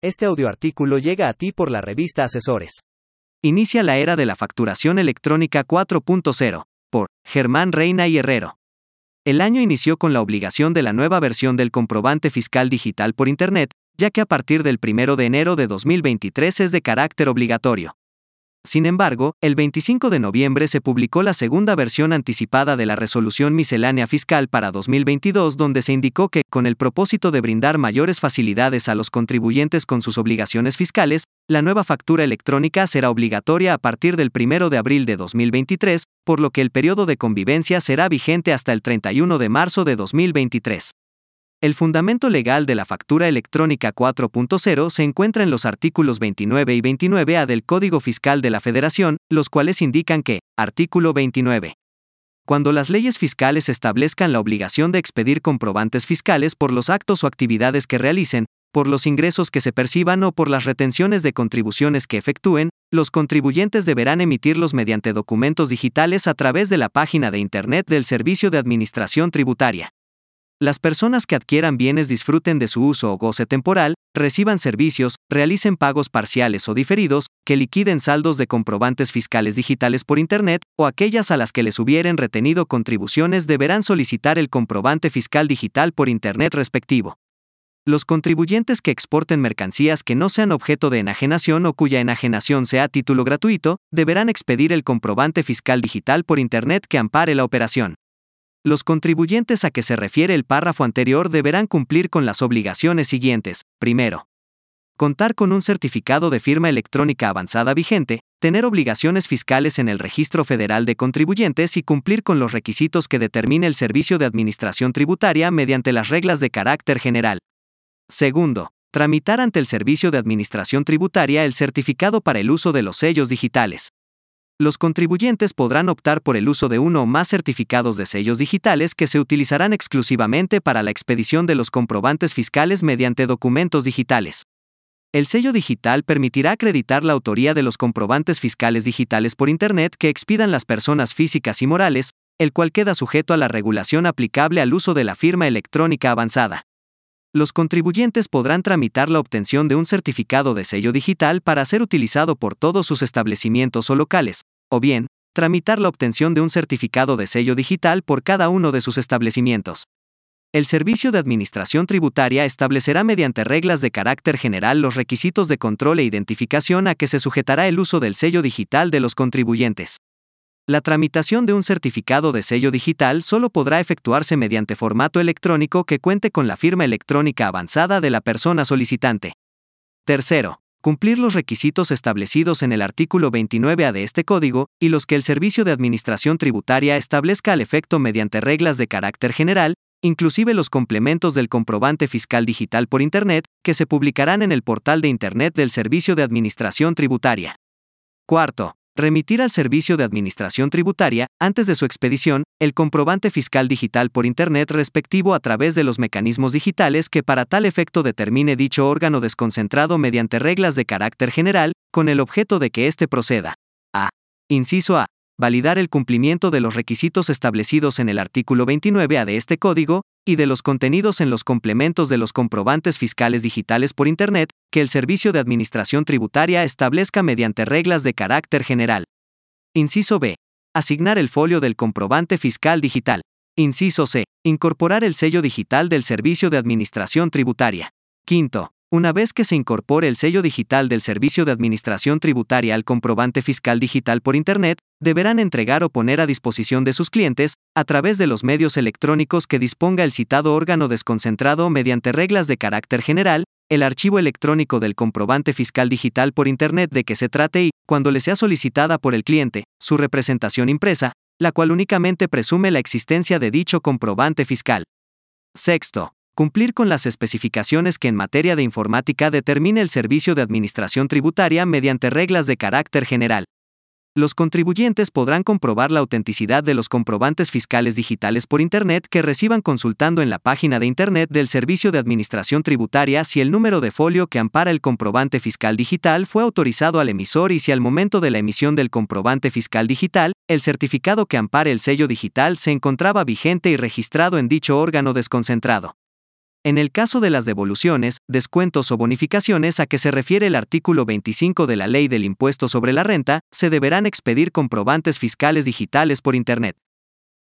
Este audioartículo llega a ti por la revista Asesores. Inicia la era de la facturación electrónica 4.0, por Germán Reina y Herrero. El año inició con la obligación de la nueva versión del comprobante fiscal digital por Internet, ya que a partir del 1 de enero de 2023 es de carácter obligatorio. Sin embargo, el 25 de noviembre se publicó la segunda versión anticipada de la Resolución Miscelánea Fiscal para 2022 donde se indicó que, con el propósito de brindar mayores facilidades a los contribuyentes con sus obligaciones fiscales, la nueva factura electrónica será obligatoria a partir del 1 de abril de 2023, por lo que el periodo de convivencia será vigente hasta el 31 de marzo de 2023. El fundamento legal de la factura electrónica 4.0 se encuentra en los artículos 29 y 29A del Código Fiscal de la Federación, los cuales indican que, artículo 29. Cuando las leyes fiscales establezcan la obligación de expedir comprobantes fiscales por los actos o actividades que realicen, por los ingresos que se perciban o por las retenciones de contribuciones que efectúen, los contribuyentes deberán emitirlos mediante documentos digitales a través de la página de Internet del Servicio de Administración Tributaria. Las personas que adquieran bienes disfruten de su uso o goce temporal, reciban servicios, realicen pagos parciales o diferidos, que liquiden saldos de comprobantes fiscales digitales por Internet, o aquellas a las que les hubieren retenido contribuciones deberán solicitar el comprobante fiscal digital por Internet respectivo. Los contribuyentes que exporten mercancías que no sean objeto de enajenación o cuya enajenación sea a título gratuito, deberán expedir el comprobante fiscal digital por Internet que ampare la operación. Los contribuyentes a que se refiere el párrafo anterior deberán cumplir con las obligaciones siguientes. Primero, contar con un certificado de firma electrónica avanzada vigente, tener obligaciones fiscales en el Registro Federal de Contribuyentes y cumplir con los requisitos que determine el Servicio de Administración Tributaria mediante las reglas de carácter general. Segundo, tramitar ante el Servicio de Administración Tributaria el certificado para el uso de los sellos digitales los contribuyentes podrán optar por el uso de uno o más certificados de sellos digitales que se utilizarán exclusivamente para la expedición de los comprobantes fiscales mediante documentos digitales. El sello digital permitirá acreditar la autoría de los comprobantes fiscales digitales por Internet que expidan las personas físicas y morales, el cual queda sujeto a la regulación aplicable al uso de la firma electrónica avanzada. Los contribuyentes podrán tramitar la obtención de un certificado de sello digital para ser utilizado por todos sus establecimientos o locales, o bien, tramitar la obtención de un certificado de sello digital por cada uno de sus establecimientos. El Servicio de Administración Tributaria establecerá mediante reglas de carácter general los requisitos de control e identificación a que se sujetará el uso del sello digital de los contribuyentes. La tramitación de un certificado de sello digital solo podrá efectuarse mediante formato electrónico que cuente con la firma electrónica avanzada de la persona solicitante. Tercero, cumplir los requisitos establecidos en el artículo 29A de este código, y los que el Servicio de Administración Tributaria establezca al efecto mediante reglas de carácter general, inclusive los complementos del comprobante fiscal digital por Internet, que se publicarán en el portal de Internet del Servicio de Administración Tributaria. Cuarto, remitir al Servicio de Administración Tributaria, antes de su expedición, el comprobante fiscal digital por Internet respectivo a través de los mecanismos digitales que para tal efecto determine dicho órgano desconcentrado mediante reglas de carácter general, con el objeto de que éste proceda. A. Inciso A. Validar el cumplimiento de los requisitos establecidos en el artículo 29A de este código, y de los contenidos en los complementos de los comprobantes fiscales digitales por Internet, que el Servicio de Administración Tributaria establezca mediante reglas de carácter general. Inciso B. Asignar el folio del comprobante fiscal digital. Inciso C. Incorporar el sello digital del Servicio de Administración Tributaria. Quinto. Una vez que se incorpore el sello digital del Servicio de Administración Tributaria al comprobante fiscal digital por Internet, deberán entregar o poner a disposición de sus clientes, a través de los medios electrónicos que disponga el citado órgano desconcentrado mediante reglas de carácter general, el archivo electrónico del comprobante fiscal digital por Internet de que se trate y, cuando le sea solicitada por el cliente, su representación impresa, la cual únicamente presume la existencia de dicho comprobante fiscal. Sexto cumplir con las especificaciones que en materia de informática determine el Servicio de Administración Tributaria mediante reglas de carácter general. Los contribuyentes podrán comprobar la autenticidad de los comprobantes fiscales digitales por Internet que reciban consultando en la página de Internet del Servicio de Administración Tributaria si el número de folio que ampara el comprobante fiscal digital fue autorizado al emisor y si al momento de la emisión del comprobante fiscal digital, el certificado que ampare el sello digital se encontraba vigente y registrado en dicho órgano desconcentrado. En el caso de las devoluciones, descuentos o bonificaciones a que se refiere el artículo 25 de la Ley del Impuesto sobre la Renta, se deberán expedir comprobantes fiscales digitales por Internet.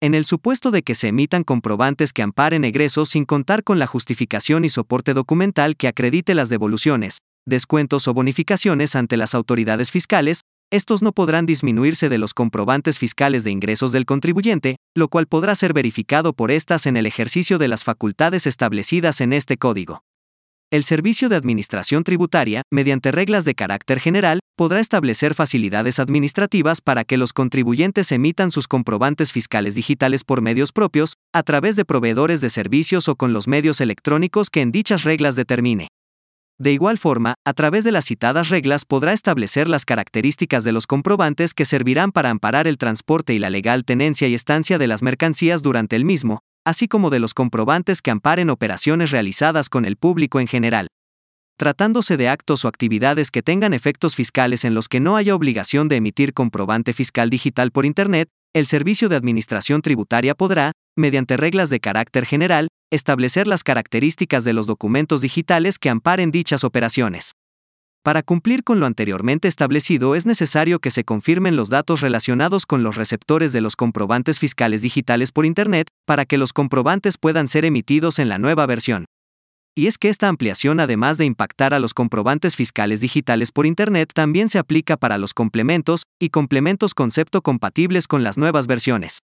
En el supuesto de que se emitan comprobantes que amparen egresos sin contar con la justificación y soporte documental que acredite las devoluciones, descuentos o bonificaciones ante las autoridades fiscales, estos no podrán disminuirse de los comprobantes fiscales de ingresos del contribuyente, lo cual podrá ser verificado por estas en el ejercicio de las facultades establecidas en este código. El Servicio de Administración Tributaria, mediante reglas de carácter general, podrá establecer facilidades administrativas para que los contribuyentes emitan sus comprobantes fiscales digitales por medios propios, a través de proveedores de servicios o con los medios electrónicos que en dichas reglas determine. De igual forma, a través de las citadas reglas podrá establecer las características de los comprobantes que servirán para amparar el transporte y la legal tenencia y estancia de las mercancías durante el mismo, así como de los comprobantes que amparen operaciones realizadas con el público en general. Tratándose de actos o actividades que tengan efectos fiscales en los que no haya obligación de emitir comprobante fiscal digital por Internet, el Servicio de Administración Tributaria podrá, mediante reglas de carácter general, establecer las características de los documentos digitales que amparen dichas operaciones. Para cumplir con lo anteriormente establecido es necesario que se confirmen los datos relacionados con los receptores de los comprobantes fiscales digitales por Internet, para que los comprobantes puedan ser emitidos en la nueva versión. Y es que esta ampliación, además de impactar a los comprobantes fiscales digitales por Internet, también se aplica para los complementos y complementos concepto compatibles con las nuevas versiones.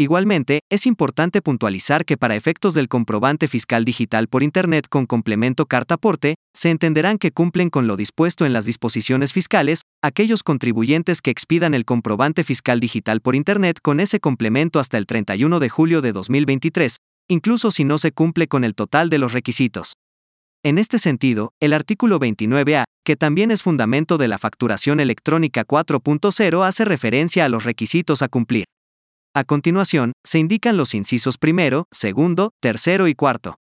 Igualmente, es importante puntualizar que para efectos del comprobante fiscal digital por Internet con complemento carta-aporte, se entenderán que cumplen con lo dispuesto en las disposiciones fiscales, aquellos contribuyentes que expidan el comprobante fiscal digital por Internet con ese complemento hasta el 31 de julio de 2023, incluso si no se cumple con el total de los requisitos. En este sentido, el artículo 29A, que también es fundamento de la facturación electrónica 4.0, hace referencia a los requisitos a cumplir. A continuación, se indican los incisos primero, segundo, tercero y cuarto.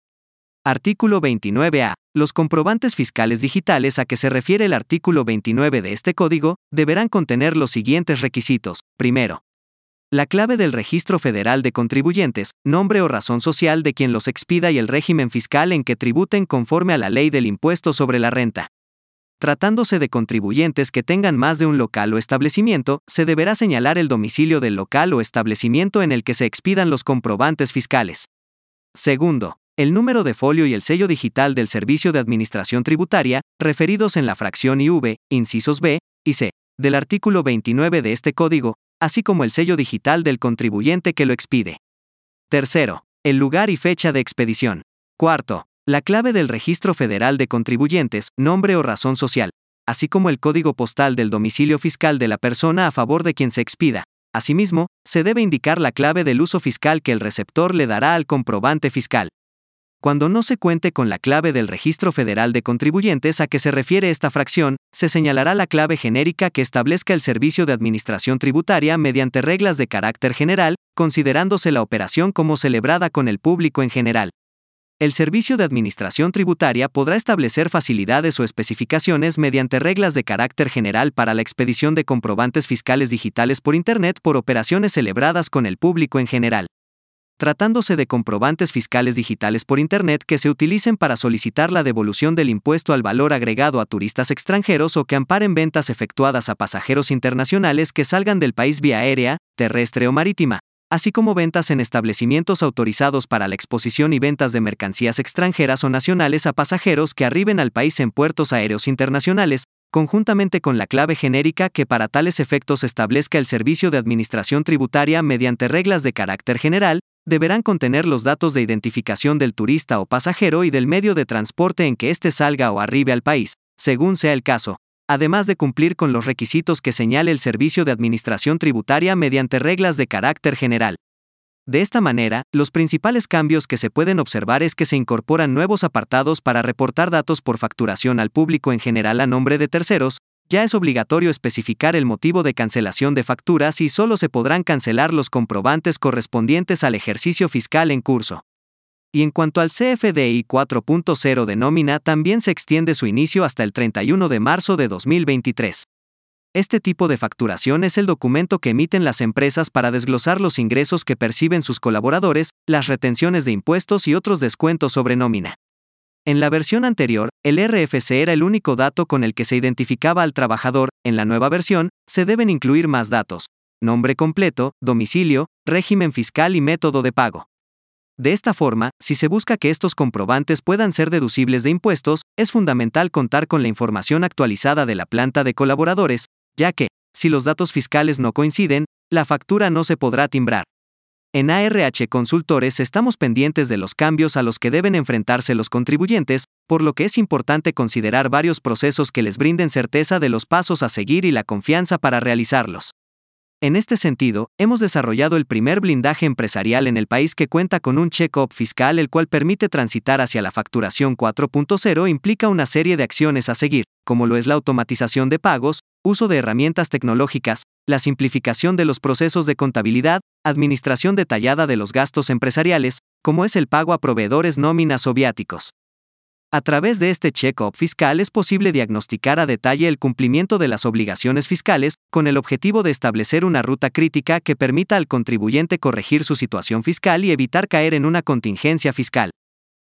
Artículo 29A. Los comprobantes fiscales digitales a que se refiere el artículo 29 de este código deberán contener los siguientes requisitos. Primero, la clave del Registro Federal de Contribuyentes, nombre o razón social de quien los expida y el régimen fiscal en que tributen conforme a la ley del impuesto sobre la renta. Tratándose de contribuyentes que tengan más de un local o establecimiento, se deberá señalar el domicilio del local o establecimiento en el que se expidan los comprobantes fiscales. Segundo, el número de folio y el sello digital del Servicio de Administración Tributaria, referidos en la fracción IV, incisos B y C, del artículo 29 de este código, así como el sello digital del contribuyente que lo expide. Tercero, el lugar y fecha de expedición. Cuarto, la clave del Registro Federal de Contribuyentes, nombre o razón social, así como el código postal del domicilio fiscal de la persona a favor de quien se expida. Asimismo, se debe indicar la clave del uso fiscal que el receptor le dará al comprobante fiscal. Cuando no se cuente con la clave del Registro Federal de Contribuyentes a que se refiere esta fracción, se señalará la clave genérica que establezca el Servicio de Administración Tributaria mediante reglas de carácter general, considerándose la operación como celebrada con el público en general. El Servicio de Administración Tributaria podrá establecer facilidades o especificaciones mediante reglas de carácter general para la expedición de comprobantes fiscales digitales por Internet por operaciones celebradas con el público en general. Tratándose de comprobantes fiscales digitales por Internet que se utilicen para solicitar la devolución del impuesto al valor agregado a turistas extranjeros o que amparen ventas efectuadas a pasajeros internacionales que salgan del país vía aérea, terrestre o marítima, así como ventas en establecimientos autorizados para la exposición y ventas de mercancías extranjeras o nacionales a pasajeros que arriben al país en puertos aéreos internacionales, conjuntamente con la clave genérica que para tales efectos establezca el Servicio de Administración Tributaria mediante reglas de carácter general, deberán contener los datos de identificación del turista o pasajero y del medio de transporte en que éste salga o arribe al país, según sea el caso, además de cumplir con los requisitos que señale el Servicio de Administración Tributaria mediante reglas de carácter general. De esta manera, los principales cambios que se pueden observar es que se incorporan nuevos apartados para reportar datos por facturación al público en general a nombre de terceros, ya es obligatorio especificar el motivo de cancelación de facturas y solo se podrán cancelar los comprobantes correspondientes al ejercicio fiscal en curso. Y en cuanto al CFDI 4.0 de nómina, también se extiende su inicio hasta el 31 de marzo de 2023. Este tipo de facturación es el documento que emiten las empresas para desglosar los ingresos que perciben sus colaboradores, las retenciones de impuestos y otros descuentos sobre nómina. En la versión anterior, el RFC era el único dato con el que se identificaba al trabajador, en la nueva versión, se deben incluir más datos. Nombre completo, domicilio, régimen fiscal y método de pago. De esta forma, si se busca que estos comprobantes puedan ser deducibles de impuestos, es fundamental contar con la información actualizada de la planta de colaboradores, ya que, si los datos fiscales no coinciden, la factura no se podrá timbrar. En ARH Consultores estamos pendientes de los cambios a los que deben enfrentarse los contribuyentes, por lo que es importante considerar varios procesos que les brinden certeza de los pasos a seguir y la confianza para realizarlos. En este sentido, hemos desarrollado el primer blindaje empresarial en el país que cuenta con un check-up fiscal el cual permite transitar hacia la facturación 4.0 implica una serie de acciones a seguir, como lo es la automatización de pagos, uso de herramientas tecnológicas, la simplificación de los procesos de contabilidad, administración detallada de los gastos empresariales, como es el pago a proveedores nóminas o viáticos. A través de este check-up fiscal es posible diagnosticar a detalle el cumplimiento de las obligaciones fiscales, con el objetivo de establecer una ruta crítica que permita al contribuyente corregir su situación fiscal y evitar caer en una contingencia fiscal.